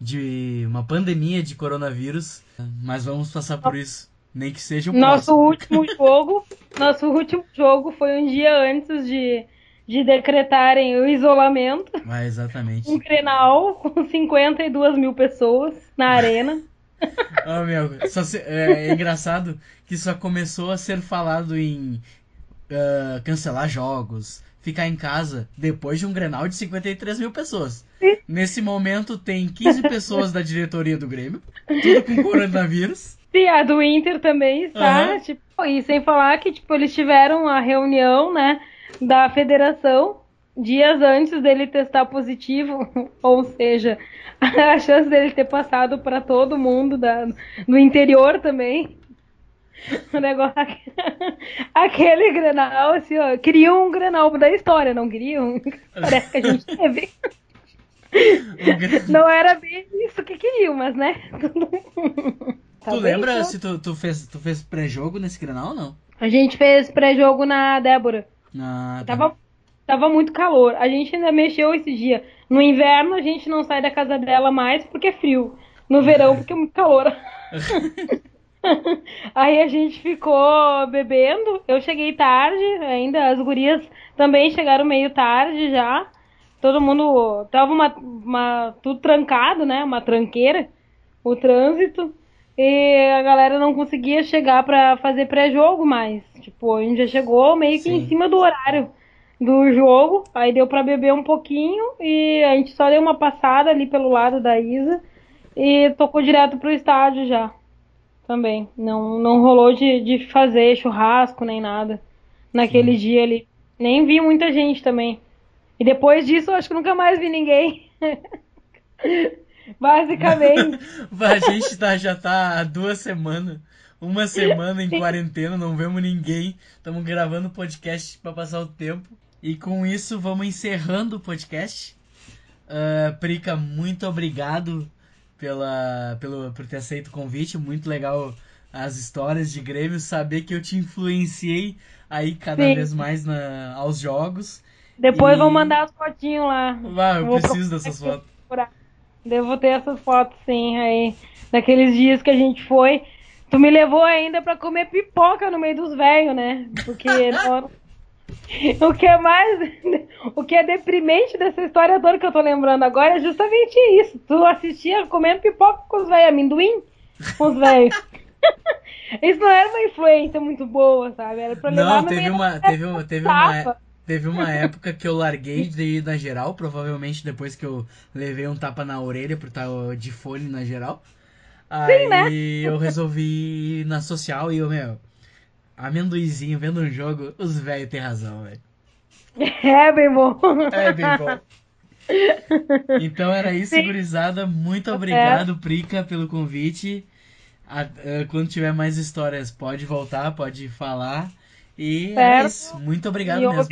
[SPEAKER 2] de uma pandemia de coronavírus, mas vamos passar por isso, nem que seja um
[SPEAKER 1] Nosso
[SPEAKER 2] próximo.
[SPEAKER 1] último jogo, nosso último jogo foi um dia antes de, de decretarem o isolamento.
[SPEAKER 2] Ah, exatamente.
[SPEAKER 1] Um Grenal com 52 mil pessoas na arena.
[SPEAKER 2] oh, meu, se, é, é, engraçado que só começou a ser falado em uh, cancelar jogos, ficar em casa depois de um Grenal de 53 mil pessoas. Sim. Nesse momento tem 15 pessoas da diretoria do Grêmio, tudo com coronavírus.
[SPEAKER 1] Sim, a do Inter também está, uhum. tipo, e sem falar que tipo, eles tiveram a reunião, né, da federação dias antes dele testar positivo, ou seja, a chance dele ter passado para todo mundo da, do interior também o negócio. Aquele Grenal, assim, ó. Queriam um Grenal da história, não queriam? Parece que a gente teve. Não era bem isso que queriam, mas né?
[SPEAKER 2] Tu lembra se tu, tu fez, tu fez pré-jogo nesse Grenal ou não?
[SPEAKER 1] A gente fez pré-jogo na Débora.
[SPEAKER 2] Ah,
[SPEAKER 1] tá. Tava, tava muito calor. A gente ainda mexeu esse dia. No inverno a gente não sai da casa dela mais porque é frio. No verão porque é muito calor. Aí a gente ficou bebendo. Eu cheguei tarde, ainda as gurias também chegaram meio tarde já. Todo mundo tava uma, uma tudo trancado, né? Uma tranqueira, o trânsito. E a galera não conseguia chegar para fazer pré-jogo mais. Tipo, a gente já chegou meio que Sim. em cima do horário do jogo. Aí deu para beber um pouquinho e a gente só deu uma passada ali pelo lado da Isa e tocou direto pro estádio já também. Não, não rolou de, de fazer churrasco nem nada naquele Sim. dia ali. Nem vi muita gente também. E depois disso, eu acho que nunca mais vi ninguém. Basicamente.
[SPEAKER 2] a gente tá, já tá há duas semanas. Uma semana em quarentena, não vemos ninguém. Estamos gravando podcast para passar o tempo. E com isso, vamos encerrando o podcast. Uh, Prica, muito obrigado pela, pelo, por ter aceito o convite. Muito legal as histórias de Grêmio, saber que eu te influenciei aí cada Sim. vez mais na, aos jogos.
[SPEAKER 1] Depois e... vou mandar as fotinhos lá.
[SPEAKER 2] Ah, eu preciso dessas fotos.
[SPEAKER 1] Devo ter essas fotos sim aí. Daqueles dias que a gente foi. Tu me levou ainda para comer pipoca no meio dos velhos, né? Porque o que é mais. O que é deprimente dessa história toda que eu tô lembrando agora é justamente isso. Tu assistia comendo pipoca com os velhos, amendoim com os velhos. isso não era uma influência muito boa, sabe? Era pra levar
[SPEAKER 2] não, teve uma, teve uma, teve uma, teve uma época que eu larguei de ir na geral, provavelmente depois que eu levei um tapa na orelha por estar de fone na geral. Aí Sim, né? eu resolvi ir na social e eu, meu amendoizinho vendo um jogo, os velhos têm razão, velho.
[SPEAKER 1] É bem bom.
[SPEAKER 2] É bem bom. Então era isso, Sim. gurizada. Muito obrigado, Prica, pelo convite. A, quando tiver mais histórias, pode voltar, pode falar. E é isso. Muito obrigado e mesmo.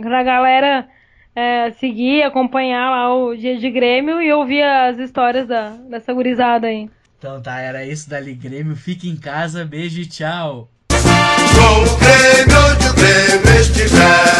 [SPEAKER 1] Pra galera é, seguir, acompanhar lá o Dia de Grêmio e ouvir as histórias da, dessa gurizada aí.
[SPEAKER 2] Então tá, era isso dali Grêmio. Fique em casa, beijo e tchau.
[SPEAKER 3] O Grêmio onde o Grêmio estiver.